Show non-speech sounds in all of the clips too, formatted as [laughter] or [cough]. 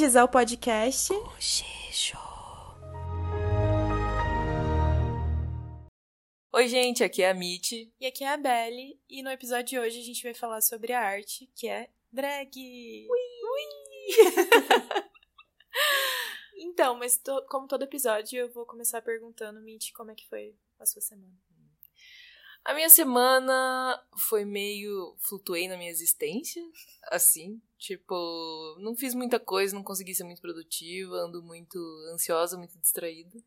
bem-vindos ao podcast Cochicho. Oi, gente, aqui é a Mitty. E aqui é a Belly, e no episódio de hoje a gente vai falar sobre a arte, que é drag. Ui! Ui! [laughs] então, mas to- como todo episódio, eu vou começar perguntando, Mitty, como é que foi a sua semana? A minha semana foi meio. flutuei na minha existência, assim. Tipo, não fiz muita coisa, não consegui ser muito produtiva, ando muito ansiosa, muito distraída.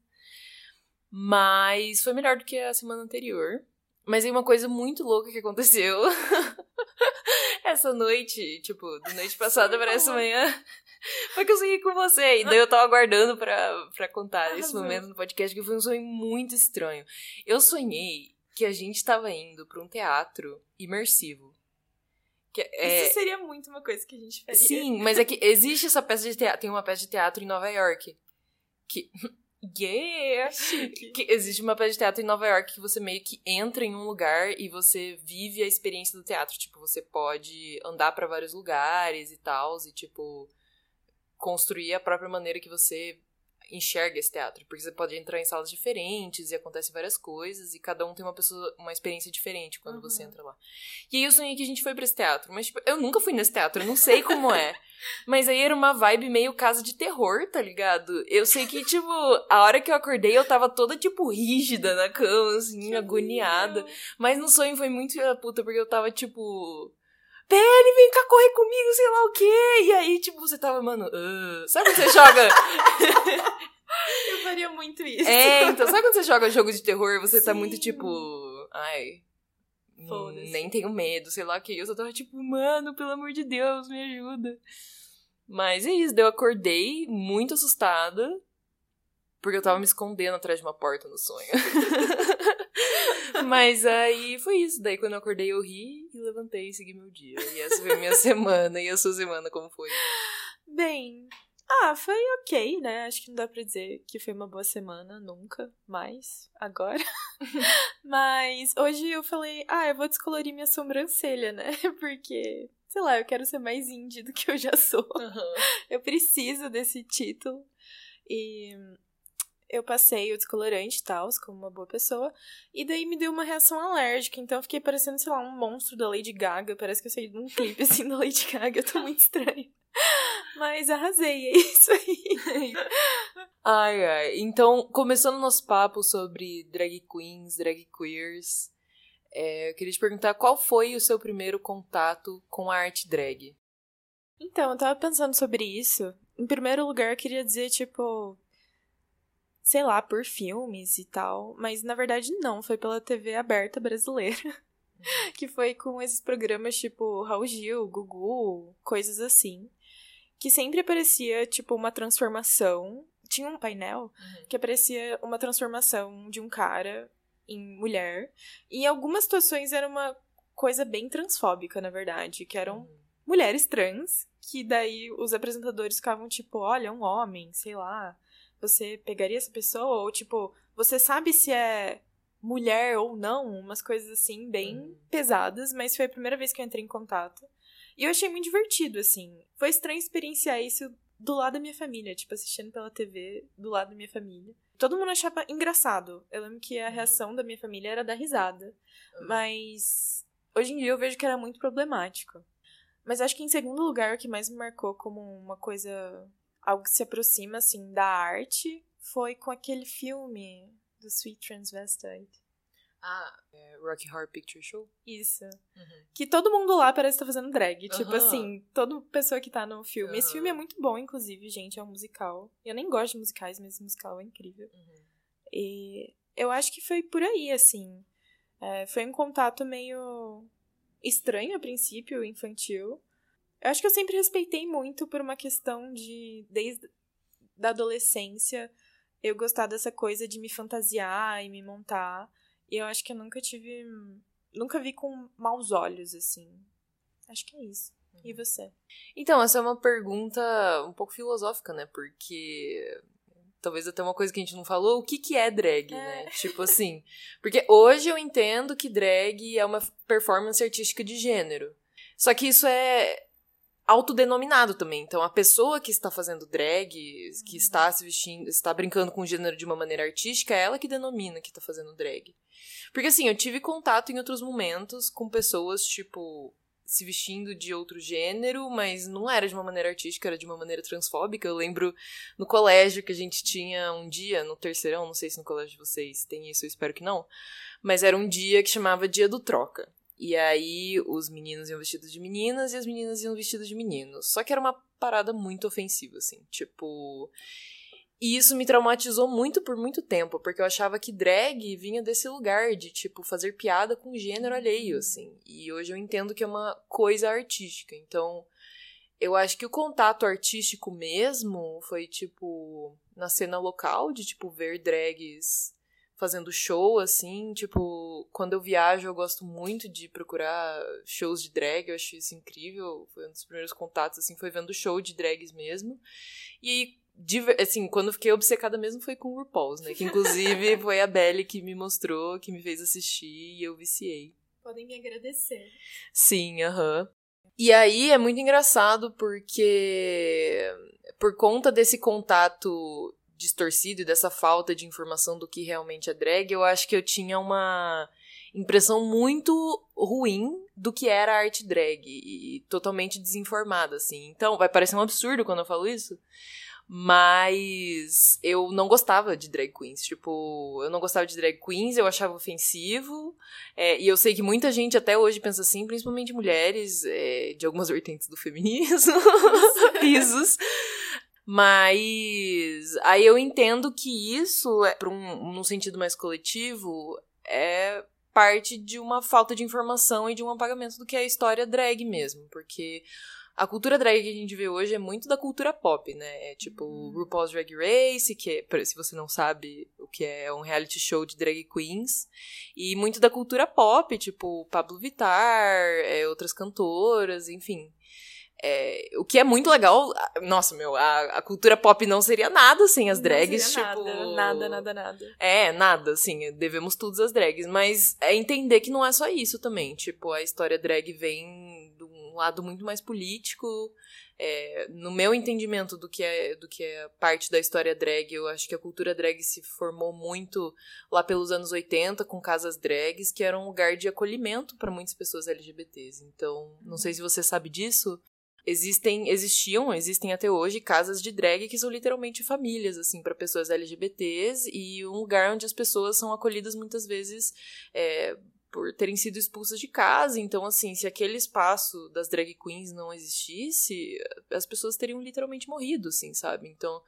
Mas foi melhor do que a semana anterior. Mas aí uma coisa muito louca que aconteceu. [laughs] Essa noite, tipo, da noite passada para essa manhã, [laughs] foi que eu sonhei com você. E daí eu tava aguardando pra, pra contar esse momento no podcast, que foi um sonho muito estranho. Eu sonhei que a gente tava indo pra um teatro imersivo. Que é, Isso seria muito uma coisa que a gente faria. Sim, mas é que existe essa peça de teatro. Tem uma peça de teatro em Nova York. Que. [laughs] Yeah! Chique. Que existe uma peça de teatro em Nova York que você meio que entra em um lugar e você vive a experiência do teatro. Tipo, você pode andar pra vários lugares e tal, e tipo, construir a própria maneira que você enxerga esse teatro. Porque você pode entrar em salas diferentes e acontecem várias coisas, e cada um tem uma pessoa, uma experiência diferente quando Uhum. você entra lá. E aí eu sonhei que a gente foi pra esse teatro, mas tipo, eu nunca fui nesse teatro, eu não sei como é. [laughs] Mas aí era uma vibe meio casa de terror, tá ligado? Eu sei que, tipo, a hora que eu acordei, eu tava toda, tipo, rígida na cama, assim, agoniada. Mas no sonho foi muito da puta, porque eu tava, tipo. Pele, vem cá correr comigo, sei lá o quê. E aí, tipo, você tava, mano. "Ah". Sabe quando você joga. [laughs] Eu faria muito isso. é, então, sabe quando você joga jogo de terror? Você tá Sim. muito, tipo. Ai. hum. Nem tenho medo, sei lá o que. Eu só tava tipo, mano, pelo amor de Deus, me ajuda. Mas é isso, eu acordei muito assustada. Porque eu tava me escondendo atrás de uma porta no sonho. [laughs] [laughs] Mas aí foi isso. Daí quando eu acordei eu ri e levantei e segui meu dia. E essa foi a minha [laughs] semana. E a sua semana como foi? Bem, ah, foi ok, né? Acho que não dá pra dizer que foi uma boa semana, nunca mais, agora. [laughs] Mas hoje eu falei, ah, eu vou descolorir minha sobrancelha, né? Porque, sei lá, eu quero ser mais indie do que eu já sou. Eu preciso desse título. E eu passei o descolorante e tal, como uma boa pessoa. E daí me deu uma reação alérgica. Então eu fiquei parecendo, sei lá, um monstro da Lady Gaga. Parece que eu saí de um clipe [laughs] assim da Lady Gaga. Eu tô muito estranha. Mas arrasei, é isso aí. [laughs] Ai, ai. Então, começando nosso papo sobre drag queens, drag queers, é, eu queria te perguntar qual foi o seu primeiro contato com a arte drag? Então, eu tava pensando sobre isso. Em primeiro lugar, eu queria dizer, tipo. Sei lá, por filmes e tal. Mas na verdade, não. Foi pela TV aberta brasileira. [laughs] que foi com esses programas tipo Raul Gil, Gugu, coisas assim. Que sempre aparecia, tipo, uma transformação. Tinha um painel que aparecia uma transformação de um cara em mulher. E em algumas situações era uma coisa bem transfóbica, na verdade. Que eram mulheres trans, que daí os apresentadores ficavam tipo, olha, um homem, sei lá, você pegaria essa pessoa? Ou tipo, você sabe se é mulher ou não? Umas coisas assim, bem Uhum. pesadas, mas foi a primeira vez que eu entrei em contato. E eu achei muito divertido, assim. Foi estranho experienciar isso do lado da minha família, tipo, assistindo pela TV do lado da minha família. Todo mundo achava engraçado. Eu lembro que a reação da minha família era dar risada. Mas hoje em dia eu vejo que era muito problemático. Mas acho que em segundo lugar, o que mais me marcou como uma coisa. Algo que se aproxima, assim, da arte foi com aquele filme do Sweet Transvestite. Ah, é Rocky Horror Picture Show? Isso. Que todo mundo lá parece estar fazendo drag. Tipo assim, toda pessoa que tá no filme. Esse Aham. filme é muito bom, inclusive, gente. É um musical. Eu nem gosto de musicais, mas esse musical é incrível. E eu acho que foi por aí, assim. É, foi um contato meio estranho a princípio, infantil. Eu acho que eu sempre respeitei muito por uma questão de, desde da adolescência, eu gostar dessa coisa de me fantasiar e me montar. E eu acho que eu nunca tive. Nunca vi com maus olhos, assim. Acho que é isso. E você? Então, essa é uma pergunta um pouco filosófica, né? Porque talvez até uma coisa que a gente não falou, o que que é drag, É. né? Tipo assim, porque hoje eu entendo que drag é uma performance artística de gênero. Só que isso é autodenominado também. Então, a pessoa que está fazendo drag, que está se vestindo, está brincando com o gênero de uma maneira artística, é ela que denomina que está fazendo drag. Porque, assim, eu tive contato em outros momentos com pessoas, tipo, se vestindo de outro gênero, mas não era de uma maneira artística, era de uma maneira transfóbica. Eu lembro no colégio que a gente tinha um dia, no terceirão, não sei se no colégio de vocês tem isso, eu espero que não, mas era um dia que chamava Dia do Troca. E aí os meninos iam vestidos de meninas e as meninas iam vestidas de meninos. Só que era uma parada muito ofensiva, assim. Tipo. E isso me traumatizou muito por muito tempo, porque eu achava que drag vinha desse lugar de, tipo, fazer piada com gênero alheio, assim. E hoje eu entendo que é uma coisa artística. Então, eu acho que o contato artístico mesmo foi, tipo, na cena local, de, tipo, ver drags fazendo show, assim, tipo, quando eu viajo eu gosto muito de procurar shows de drag, eu acho isso incrível, foi um dos primeiros contatos, assim, foi vendo show de drags mesmo, e aí, assim, quando eu fiquei obcecada mesmo foi com o RuPaul's, né, que inclusive [laughs] foi a Belly que me mostrou, que me fez assistir, e eu viciei. Podem me agradecer. Sim, aham. Uh -huh. E aí é muito engraçado porque por conta desse contato distorcido e dessa falta de informação do que realmente é drag, eu acho que eu tinha uma impressão muito ruim do que era arte drag e totalmente desinformada, assim. Então, vai parecer um absurdo quando eu falo isso, mas eu não gostava de drag queens. Tipo, eu não gostava de drag queens, eu achava ofensivo. É, e eu sei que muita gente até hoje pensa assim, principalmente mulheres é, de algumas [laughs] vertentes do feminismo. Risos. Mas aí eu entendo que isso, é, para um, num sentido mais coletivo, é parte de uma falta de informação e de um apagamento do que é a história drag mesmo, porque a cultura drag que a gente vê hoje é muito da cultura pop, né? É tipo uhum. RuPaul's Drag Race, que é, se você não sabe o que é, é um reality show de drag queens, e muito da cultura pop, tipo Pablo Vittar, é, outras cantoras, enfim. É, o que é muito legal. Nossa, meu, a, a, cultura pop não seria nada sem as drags. Não tipo, nada, nada, nada, nada. É, nada, assim, devemos tudo às drags. Mas é entender que não é só isso também. Tipo, a história drag vem de um lado muito mais político. É, no meu entendimento do que, é, do que é parte da história drag, eu acho que a cultura drag se formou muito lá pelos anos 80 com casas drags, que eram um lugar de acolhimento para muitas pessoas LGBTs. Então, não sei se você sabe disso, existem, existiam, existem até hoje casas de drag que são literalmente famílias, assim, para pessoas LGBTs e um lugar onde as pessoas são acolhidas muitas vezes é, por terem sido expulsas de casa. Então, assim, se aquele espaço das drag queens não existisse, as pessoas teriam literalmente morrido, assim, sabe? Então,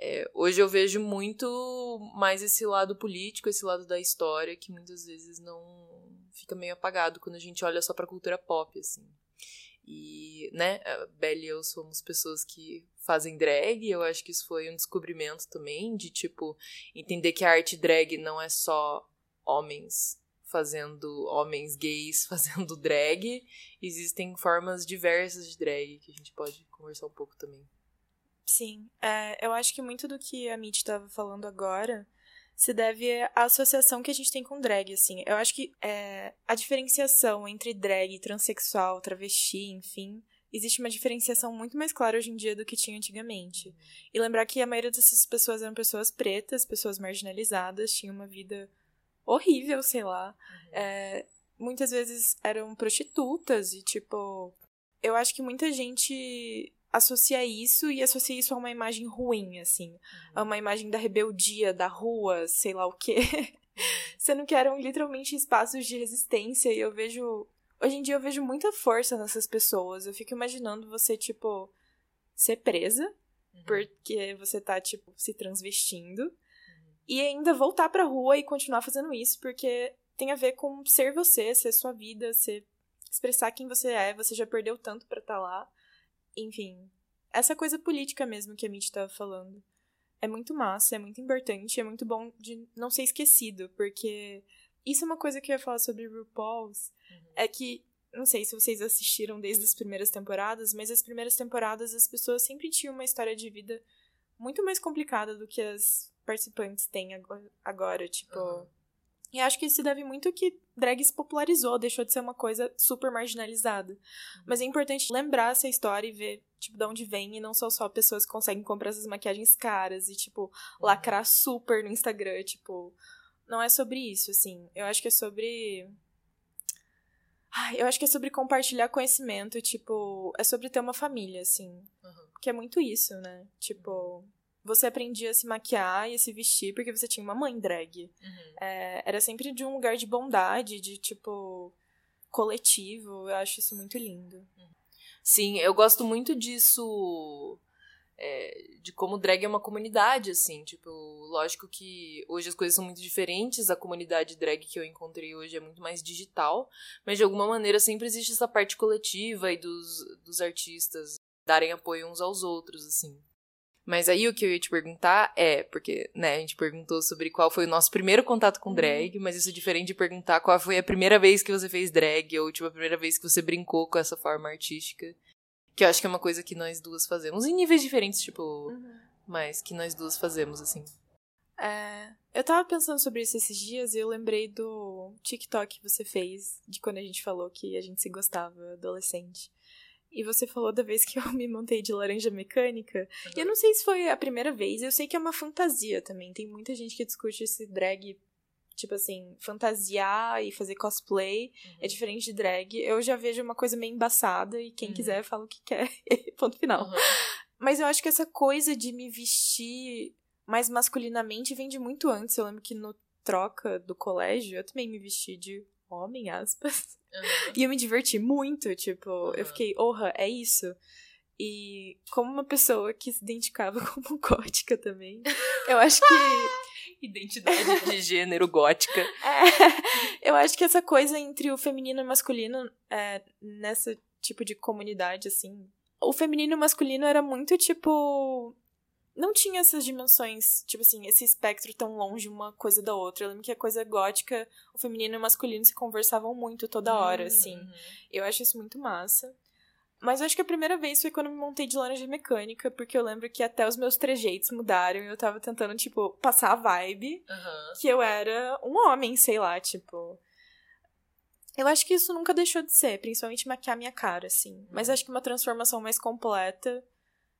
é, hoje eu vejo muito mais esse lado político, esse lado da história, que muitas vezes não fica meio apagado quando a gente olha só pra cultura pop, assim. E, né, a Belle e eu somos pessoas que fazem drag, eu acho que isso foi um descobrimento também, de, tipo, entender que a arte drag não é só homens fazendo, homens gays [laughs] fazendo drag, existem formas diversas de drag que a gente pode conversar um pouco também. Sim, é, eu acho que muito do que a Mitch estava falando agora se deve à associação que a gente tem com drag, assim. Eu acho que é, a diferenciação entre drag, transexual, travesti, enfim, existe uma diferenciação muito mais clara hoje em dia do que tinha antigamente. E lembrar que a maioria dessas pessoas eram pessoas pretas, pessoas marginalizadas, tinham uma vida horrível, sei lá. Uhum. É, muitas vezes eram prostitutas e, tipo. Eu acho que muita gente associa isso e associa isso a uma imagem ruim, assim. Uhum. A uma imagem da rebeldia, da rua, sei lá o quê. [laughs] Sendo que eram literalmente espaços de resistência e eu vejo. Hoje em dia eu vejo muita força nessas pessoas. Eu fico imaginando você, tipo, ser presa, uhum. porque você tá, tipo, se transvestindo. Uhum. E ainda voltar pra rua e continuar fazendo isso, porque tem a ver com ser você, ser sua vida, ser expressar quem você é. Você já perdeu tanto para estar tá lá enfim, essa coisa política mesmo que a Mitch estava falando. É muito massa, é muito importante, é muito bom de não ser esquecido, porque isso é uma coisa que eu ia falar sobre RuPaul's, uhum. é que, não sei se vocês assistiram desde as primeiras temporadas, mas as primeiras temporadas as pessoas sempre tinham uma história de vida muito mais complicada do que as participantes têm agora, tipo... Uhum. E acho que isso se deve muito que drag se popularizou, deixou de ser uma coisa super marginalizada. Uhum. Mas é importante lembrar essa história e ver, tipo, de onde vem, e não são só pessoas que conseguem comprar essas maquiagens caras e, tipo, uhum. lacrar super no Instagram, tipo. Não é sobre isso, assim. Eu acho que é sobre. Ai, eu acho que é sobre compartilhar conhecimento, tipo, é sobre ter uma família, assim. Uhum. Que é muito isso, né? Tipo, você aprendia a se maquiar e a se vestir porque você tinha uma mãe drag. Uhum. É, era sempre de um lugar de bondade, de tipo coletivo. Eu acho isso muito lindo. Sim, eu gosto muito disso. É, de como drag é uma comunidade, assim, tipo, lógico que hoje as coisas são muito diferentes, a comunidade drag que eu encontrei hoje é muito mais digital, mas de alguma maneira sempre existe essa parte coletiva e dos, dos artistas darem apoio uns aos outros, assim. Mas aí o que eu ia te perguntar é, porque, né, a gente perguntou sobre qual foi o nosso primeiro contato com uhum. drag, mas isso é diferente de perguntar qual foi a primeira vez que você fez drag, ou tipo, a primeira vez que você brincou com essa forma artística. Que eu acho que é uma coisa que nós duas fazemos. Em níveis diferentes, tipo, uhum. mas que nós duas fazemos, assim. É, eu tava pensando sobre isso esses dias e eu lembrei do TikTok que você fez de quando a gente falou que a gente se gostava adolescente. E você falou da vez que eu [laughs] me montei de laranja mecânica. Uhum. E eu não sei se foi a primeira vez, eu sei que é uma fantasia também. Tem muita gente que discute esse drag, tipo assim, fantasiar e fazer cosplay. É uhum. É diferente de drag. Eu já vejo uma coisa meio embaçada e quem uhum. quiser fala o que quer. [laughs] Ponto final. Mas eu acho que essa coisa de me vestir mais masculinamente vem de muito antes. Eu lembro que no troca do colégio eu também me vesti de homem, aspas. Uhum. E eu me diverti muito, tipo, uhum. eu fiquei, orra, é isso. E como uma pessoa que se identificava [laughs] como gótica também, eu acho que. [laughs] Identidade de gênero gótica. É, eu acho que essa coisa entre o feminino e o masculino, é, nessa tipo de comunidade, assim. O feminino e o masculino era muito tipo não tinha essas dimensões, tipo assim, esse espectro tão longe uma coisa da outra. Eu lembro que a coisa gótica, o feminino e o masculino se conversavam muito toda hora, uhum. assim. Eu acho isso muito massa. Mas eu acho que a primeira vez foi quando eu me montei de laranja mecânica, porque eu lembro que até os meus trejeitos mudaram e eu tava tentando, tipo, passar a vibe uhum. que eu era um homem, sei lá, tipo. Eu acho que isso nunca deixou de ser, principalmente maquiar minha cara, assim. Uhum. Mas acho que uma transformação mais completa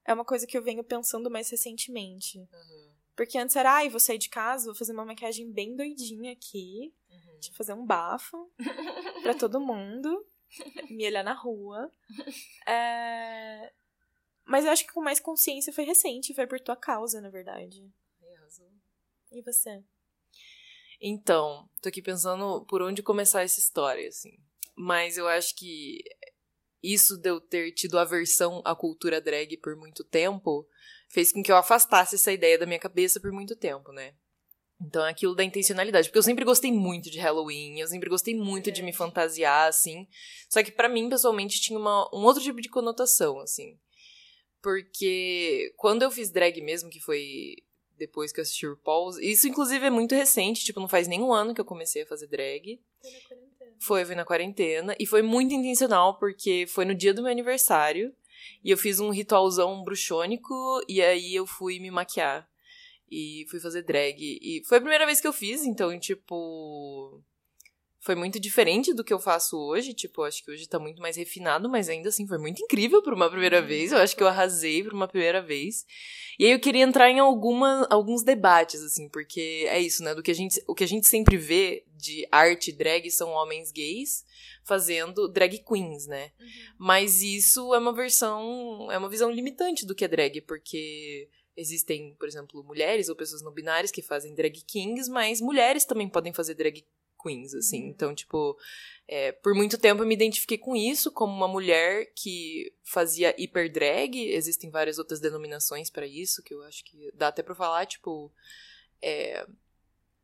é uma coisa que eu venho pensando mais recentemente. Uhum. Porque antes era, ai, vou sair de casa, vou fazer uma maquiagem bem doidinha aqui. Uhum. Tipo, fazer um bafo pra [laughs] todo mundo. me olhar na rua. É... Mas eu acho que com mais consciência foi recente, foi por tua causa, na verdade. E você? Então, tô aqui pensando por onde começar essa história, assim. Mas eu acho que isso de eu ter tido aversão à cultura drag por muito tempo fez com que eu afastasse essa ideia da minha cabeça por muito tempo, né? Então é aquilo da intencionalidade. Porque eu sempre gostei muito de Halloween, eu sempre gostei muito é. de me fantasiar, assim. Só que para mim, pessoalmente, tinha uma, um outro tipo de conotação, assim. Porque quando eu fiz drag mesmo, que foi depois que eu assisti o RuPaul's, isso inclusive é muito recente, tipo, não faz nem um ano que eu comecei a fazer drag. Foi, foi na quarentena. E foi muito intencional, porque foi no dia do meu aniversário. E eu fiz um ritualzão bruxônico. E aí eu fui me maquiar. E fui fazer drag. E foi a primeira vez que eu fiz, então, tipo foi muito diferente do que eu faço hoje. Tipo, acho que hoje tá muito mais refinado, mas ainda assim foi muito incrível por uma primeira vez. Eu acho que eu arrasei por uma primeira vez. E aí eu queria entrar em alguma, alguns debates, assim, porque é isso, né? Do que a gente, o que a gente sempre vê de arte drag são homens gays fazendo drag queens, né? Uhum. Mas isso é uma versão, é uma visão limitante do que é drag, porque existem, por exemplo, mulheres ou pessoas não binárias que fazem drag kings, mas mulheres também podem fazer drag queens, assim. Uhum. Então, tipo, é, por muito tempo eu me identifiquei com isso, como uma mulher que fazia hiper drag. Existem várias outras denominações para isso, que eu acho que dá até pra falar, tipo. É,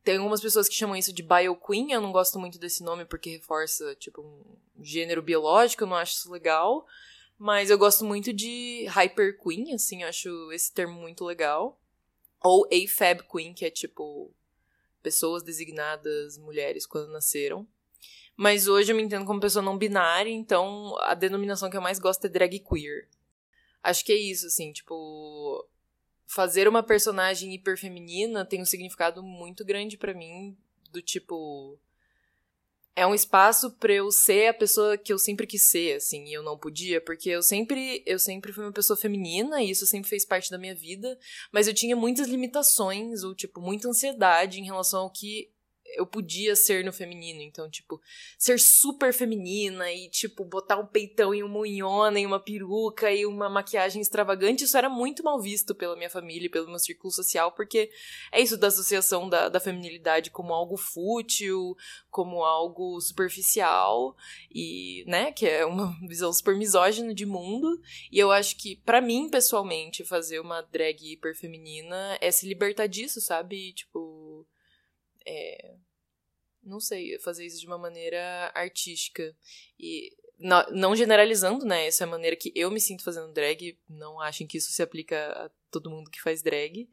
tem algumas pessoas que chamam isso de bio queen, eu não gosto muito desse nome porque reforça, tipo, um gênero biológico, eu não acho isso legal. Mas eu gosto muito de hyper queen, assim, eu acho esse termo muito legal. Ou AFAB queen, que é tipo pessoas designadas mulheres quando nasceram. Mas hoje eu me entendo como pessoa não binária, então a denominação que eu mais gosto é drag queer. Acho que é isso, assim, tipo. Fazer uma personagem hiperfeminina tem um significado muito grande para mim do tipo é um espaço para eu ser a pessoa que eu sempre quis ser, assim, e eu não podia, porque eu sempre, eu sempre fui uma pessoa feminina e isso sempre fez parte da minha vida, mas eu tinha muitas limitações ou tipo muita ansiedade em relação ao que eu podia ser no feminino. Então, tipo, ser super feminina e, tipo, botar um peitão e uma unhona e uma peruca e uma maquiagem extravagante, isso era muito mal visto pela minha família e pelo meu círculo social, porque é isso da associação da, da feminilidade como algo fútil, como algo superficial e, né, que é uma [laughs] visão super misógina de mundo. E eu acho que, para mim, pessoalmente, fazer uma drag hiper feminina é se libertar disso, sabe? Tipo, é, não sei, fazer isso de uma maneira artística. E não, generalizando, né? Essa é a maneira que eu me sinto fazendo drag. Não achem que isso se aplica a todo mundo que faz drag.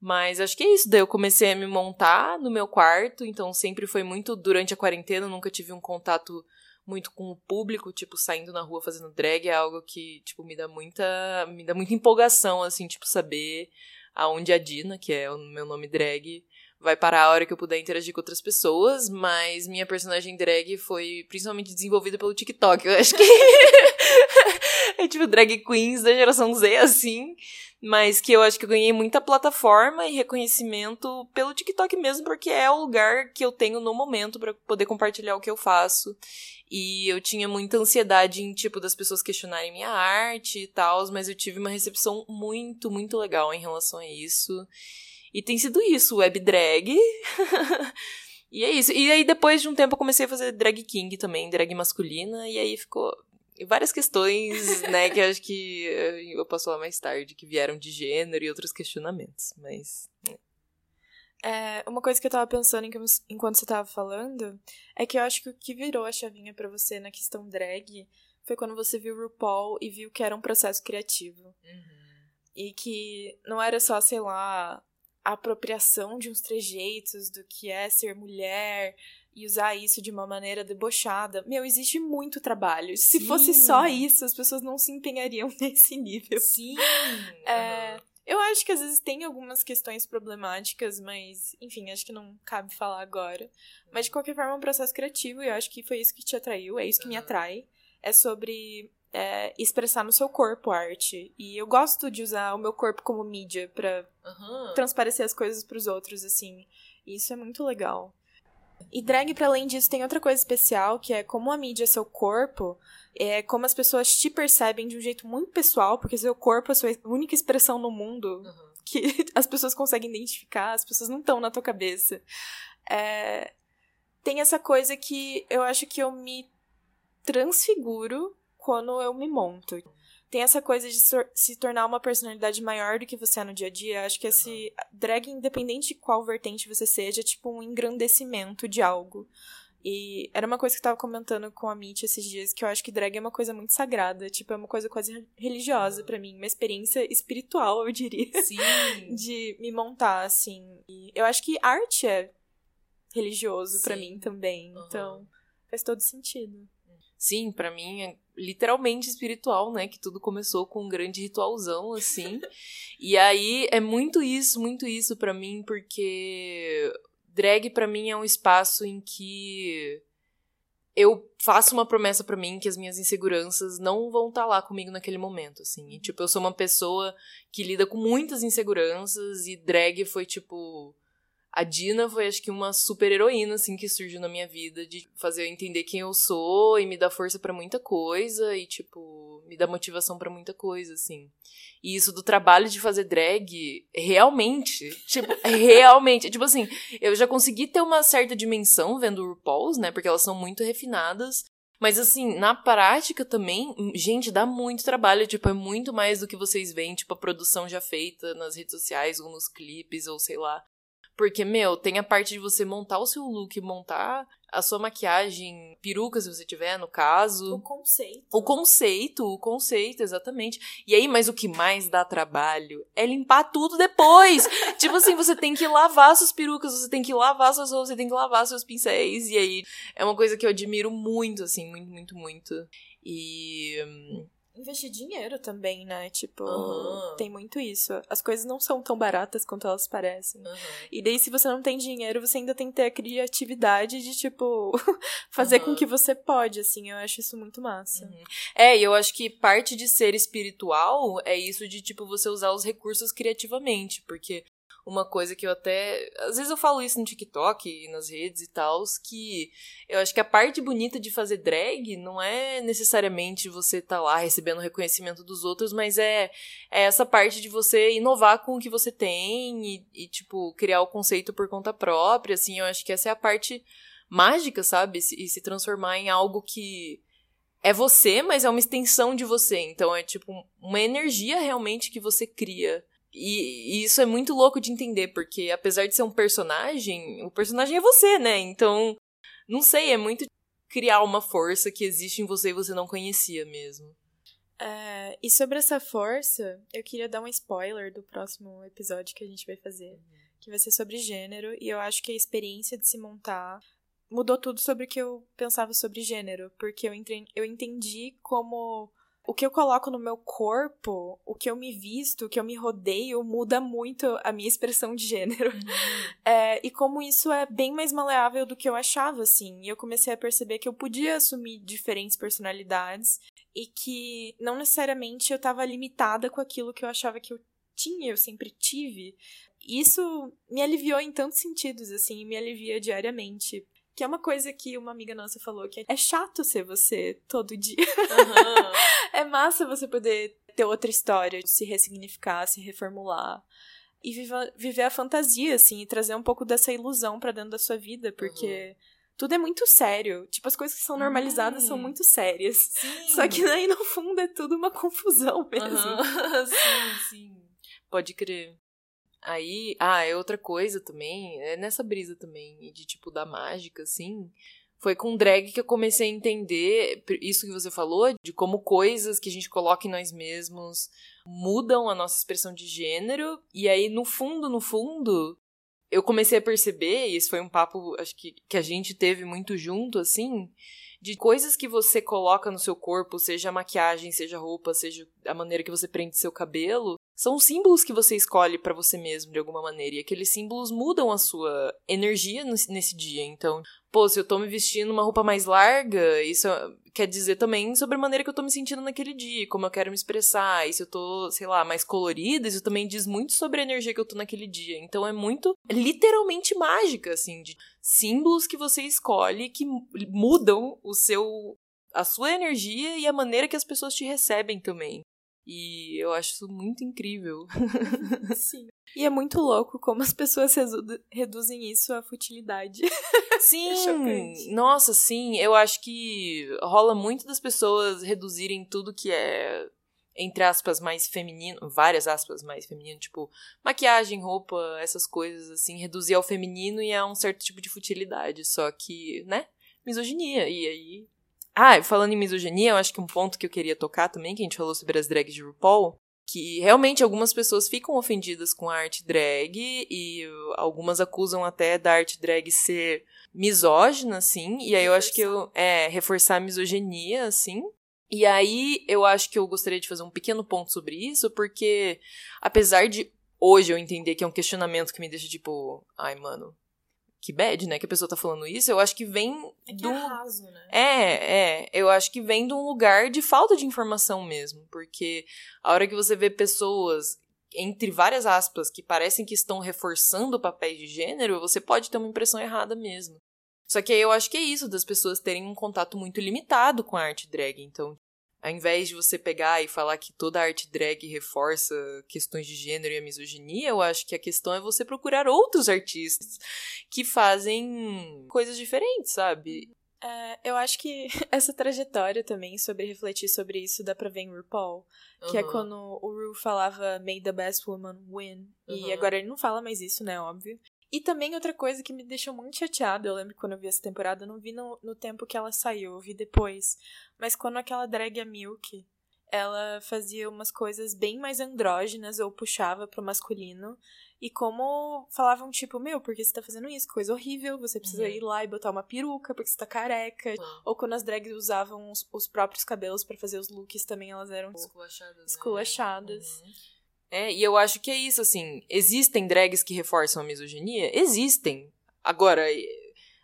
Mas acho que é isso. Daí eu comecei a me montar no meu quarto, então sempre foi muito durante a quarentena, nunca tive um contato muito com o público, tipo, saindo na rua fazendo drag é algo que, tipo, me dá muita, me dá muita empolgação, assim, tipo, saber aonde a Dina, que é o meu nome drag, vai parar a hora que eu puder interagir com outras pessoas, mas minha personagem drag foi principalmente desenvolvida pelo TikTok. Eu acho que [laughs] é tipo drag queens da geração Z, assim. Mas que eu acho que eu ganhei muita plataforma e reconhecimento pelo TikTok mesmo, porque é o lugar que eu tenho no momento para poder compartilhar o que eu faço. E eu tinha muita ansiedade em, tipo, das pessoas questionarem minha arte e tal, mas eu tive uma recepção muito, muito legal em relação a isso. E tem sido isso, web drag. [laughs] e é isso. E aí, depois de um tempo, eu comecei a fazer drag king também, drag masculina, e aí ficou várias questões, [laughs] né, que acho que eu posso falar mais tarde, que vieram de gênero e outros questionamentos, mas... Né. É, uma coisa que eu tava pensando enquanto você tava falando é que eu acho que o que virou a chavinha para você na questão drag foi quando você viu o RuPaul e viu que era um processo criativo. Uhum. E que não era só, sei lá, apropriação de uns trejeitos do que é ser mulher e usar isso de uma maneira debochada. Meu, existe muito trabalho. Se Sim. fosse só isso, as pessoas não se empenhariam [laughs] nesse nível. Sim. [laughs] É, eu acho que às vezes tem algumas questões problemáticas, mas, enfim, acho que não cabe falar agora. Mas de qualquer forma, é um processo criativo e eu acho que foi isso que te atraiu, é isso que uhum. me atrai. É sobre é, expressar no seu corpo arte. E eu gosto de usar o meu corpo como mídia para uhum. transparecer as coisas para os outros, assim. E isso é muito legal. E drag, para além disso, tem outra coisa especial, que é como a mídia é seu corpo, é como as pessoas te percebem de um jeito muito pessoal, porque seu corpo é a sua única expressão no mundo uhum. [laughs] que as pessoas conseguem identificar, as pessoas não estão na tua cabeça. É... Tem essa coisa que eu acho que eu me transfiguro quando eu me monto. Tem essa coisa de se tornar uma personalidade maior do que você é no dia a dia. Acho que esse drag, independente de qual vertente você seja, é tipo um engrandecimento de algo. E era uma coisa que eu tava comentando com a Mitch esses dias, que eu acho que drag é uma coisa muito sagrada. Tipo, é uma coisa quase religiosa para mim. Uma experiência espiritual, eu diria. Sim. [laughs] de me montar, assim. E eu acho que arte é religioso para mim também. Uhum. Então, faz todo sentido. Sim, para mim é literalmente espiritual, né? Que tudo começou com um grande ritualzão, assim. e aí é muito isso, muito isso para mim, porque drag para mim é um espaço em que eu faço uma promessa para mim que as minhas inseguranças não vão estar tá lá comigo naquele momento, assim. E, tipo, eu sou uma pessoa que lida com muitas inseguranças e drag foi, tipo, a Dina foi, acho que, uma super heroína, assim, que surgiu na minha vida, de fazer eu entender quem eu sou e me dar força para muita coisa e, tipo, me dar motivação para muita coisa, assim. E isso do trabalho de fazer drag, realmente, tipo, [laughs] realmente, tipo assim, eu já consegui ter uma certa dimensão vendo o RuPaul's, né, porque elas são muito refinadas, mas assim, na prática também, gente, dá muito trabalho, tipo, é muito mais do que vocês veem, tipo, a produção já feita nas redes sociais ou nos clipes ou sei lá. Porque, meu, tem a parte de você montar o seu look, montar a sua maquiagem, peruca, se você tiver, no caso. O conceito. O conceito, o conceito, exatamente. E aí, mas o que mais dá trabalho é limpar tudo depois. [laughs] tipo assim, você tem que lavar suas perucas, você tem que lavar suas roupas, você tem que lavar seus pincéis. E aí, é uma coisa que eu admiro muito, assim, muito, muito, muito. E. Investir dinheiro também, né? Tipo, Aham. tem muito isso. As coisas não são tão baratas quanto elas parecem. Aham. E daí, se você não tem dinheiro, você ainda tem que ter a criatividade de, tipo, [laughs] fazer com Aham. que você pode, assim. Eu acho isso muito massa. Uhum. É, e eu acho que parte de ser espiritual é isso de, tipo, você usar os recursos criativamente, porque uma coisa que eu até. Às vezes eu falo isso no TikTok e nas redes e tal, que eu acho que a parte bonita de fazer drag não é necessariamente você tá lá recebendo reconhecimento dos outros, mas é, é essa parte de você inovar com o que você tem e, e, tipo, criar o conceito por conta própria, assim, eu acho que essa é a parte mágica, sabe? E se transformar em algo que é você, mas é uma extensão de você. Então é tipo uma energia realmente que você cria. E, isso é muito louco de entender, porque apesar de ser um personagem, o personagem é você, né? Então, não sei, é muito criar uma força que existe em você e você não conhecia mesmo. É, e sobre essa força, eu queria dar um spoiler do próximo episódio que a gente vai fazer, que vai ser sobre gênero, e eu acho que a experiência de se montar mudou tudo sobre o que eu pensava sobre gênero, porque eu, entre- eu entendi como o que eu coloco no meu corpo, o que eu me visto, o que eu me rodeio, muda muito a minha expressão de gênero. [laughs] É, e como isso é bem mais maleável do que eu achava, assim. E eu comecei a perceber que eu podia assumir diferentes personalidades e que não necessariamente eu estava limitada com aquilo que eu achava que eu tinha, eu sempre tive. Isso me aliviou em tantos sentidos, assim, me alivia diariamente. Que é uma coisa que uma amiga nossa falou, que é chato ser você todo dia. Aham. [laughs] É massa você poder ter outra história, se ressignificar, se reformular. E viva- viver a fantasia, assim, e trazer um pouco dessa ilusão pra dentro da sua vida, porque tudo é muito sério. Tipo, as coisas que são normalizadas são muito sérias. Sim. Só que daí, no fundo, é tudo uma confusão mesmo. Aham, [laughs] sim, sim. Pode crer. Aí, ah, é outra coisa também, é nessa brisa também, de tipo, da mágica, assim. Foi com drag que eu comecei a entender isso que você falou, de como coisas que a gente coloca em nós mesmos mudam a nossa expressão de gênero. E aí, no fundo, no fundo, eu comecei a perceber, e esse foi um papo, acho que, que a gente teve muito junto, assim, de coisas que você coloca no seu corpo, seja a maquiagem, seja a roupa, seja a maneira que você prende seu cabelo, são símbolos que você escolhe pra você mesmo de alguma maneira. E aqueles símbolos mudam a sua energia nesse dia. Então, pô, se eu tô me vestindo uma roupa mais larga, isso quer dizer também sobre a maneira que eu tô me sentindo naquele dia, como eu quero me expressar. E se eu tô, sei lá, mais colorida, isso também diz muito sobre a energia que eu tô naquele dia. Então é muito literalmente mágica, assim, de símbolos que você escolhe que mu- mudam o seu a sua energia e a maneira que as pessoas te recebem também. E eu acho isso muito incrível. [laughs] Sim. E é muito louco como as pessoas reduzem isso à futilidade. [laughs] Sim, chocante. nossa, sim. Eu acho que rola muito das pessoas reduzirem tudo que é, entre aspas, mais feminino, várias aspas mais feminino, tipo maquiagem, roupa, essas coisas assim, reduzir ao feminino e a um certo tipo de futilidade. Só que, né? Misoginia. E aí. Ah, falando em misoginia, eu acho que um ponto que eu queria tocar também, que a gente falou sobre as drags de RuPaul, que realmente algumas pessoas ficam ofendidas com a arte drag e algumas acusam até da arte drag ser misógina, assim, e aí eu acho que eu. É, reforçar a misoginia, assim. E aí eu acho que eu gostaria de fazer um pequeno ponto sobre isso, porque apesar de hoje eu entender que é um questionamento que me deixa tipo, ai, mano, que bad, né? Que a pessoa tá falando isso, eu acho que vem É que do. é raso, né? É, é. Eu acho que vem de um lugar de falta de informação mesmo. Porque a hora que você vê pessoas, entre várias aspas, que parecem que estão reforçando papéis de gênero, você pode ter uma impressão errada mesmo. Só que aí eu acho que é isso, das pessoas terem um contato muito limitado com a arte drag. Então, ao invés de você pegar e falar que toda arte drag reforça questões de gênero e a misoginia, eu acho que a questão é você procurar outros artistas que fazem coisas diferentes, sabe? É, eu acho que [laughs] essa trajetória também sobre refletir sobre isso dá pra ver em RuPaul. Que é Uhum. quando o Ru falava May the best woman win. E Uhum. agora ele não fala mais isso, né? Óbvio. E também outra coisa que me deixou muito chateada, eu lembro que quando eu vi essa temporada, eu não vi no, no tempo que ela saiu, eu vi depois. Mas quando aquela drag a Milk, ela fazia umas coisas bem mais andrógenas ou puxava pro masculino. E como falavam, tipo, meu, por que você tá fazendo isso? Coisa horrível, você precisa Uhum. ir lá e botar uma peruca porque você tá careca. Uhum. Ou quando as drags usavam os, os próprios cabelos pra fazer os looks, também elas eram Esculachadas. né? esculachadas. Uhum. É, e eu acho que é isso, assim. Existem drags que reforçam a misoginia? Existem. Agora,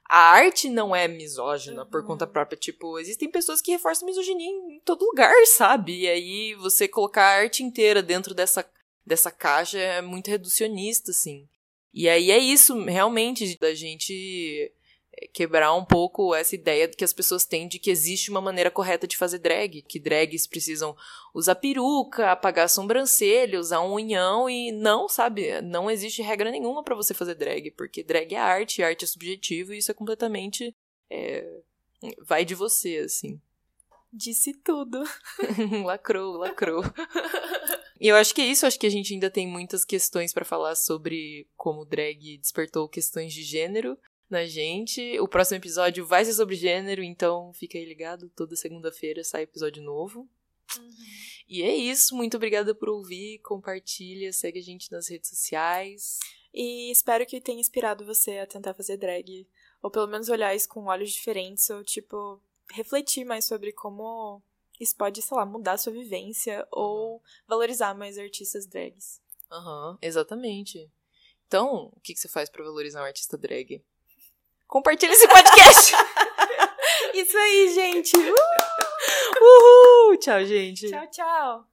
a arte não é misógina por Uhum. conta própria. Tipo, existem pessoas que reforçam misoginia em todo lugar, [laughs] sabe? E aí você colocar a arte inteira dentro dessa, dessa caixa é muito reducionista, assim. E aí é isso, realmente, da gente quebrar um pouco essa ideia que as pessoas têm de que existe uma maneira correta de fazer drag, que drags precisam usar peruca, apagar a sobrancelha, usar um unhão e não, sabe? Não existe regra nenhuma pra você fazer drag, porque drag é arte, arte é subjetivo e isso é completamente é, vai de você, assim. Disse tudo. [laughs] lacrou, lacrou. e eu acho que é isso, acho que a gente ainda tem muitas questões pra falar sobre como drag despertou questões de gênero na gente. O próximo episódio vai ser sobre gênero, então fica aí ligado, toda segunda-feira sai episódio novo. E é isso, muito obrigada por ouvir, compartilha, segue a gente nas redes sociais. E espero que tenha inspirado você a tentar fazer drag. Ou pelo menos olhar isso com olhos diferentes. Ou, tipo, refletir mais sobre como isso pode, sei lá, mudar a sua vivência. Ou valorizar mais artistas drags. Aham, exatamente. Então, o que, que você faz pra valorizar um artista drag? Compartilha esse podcast! [laughs] Isso aí, gente! Uhul! Tchau, gente! Tchau, tchau!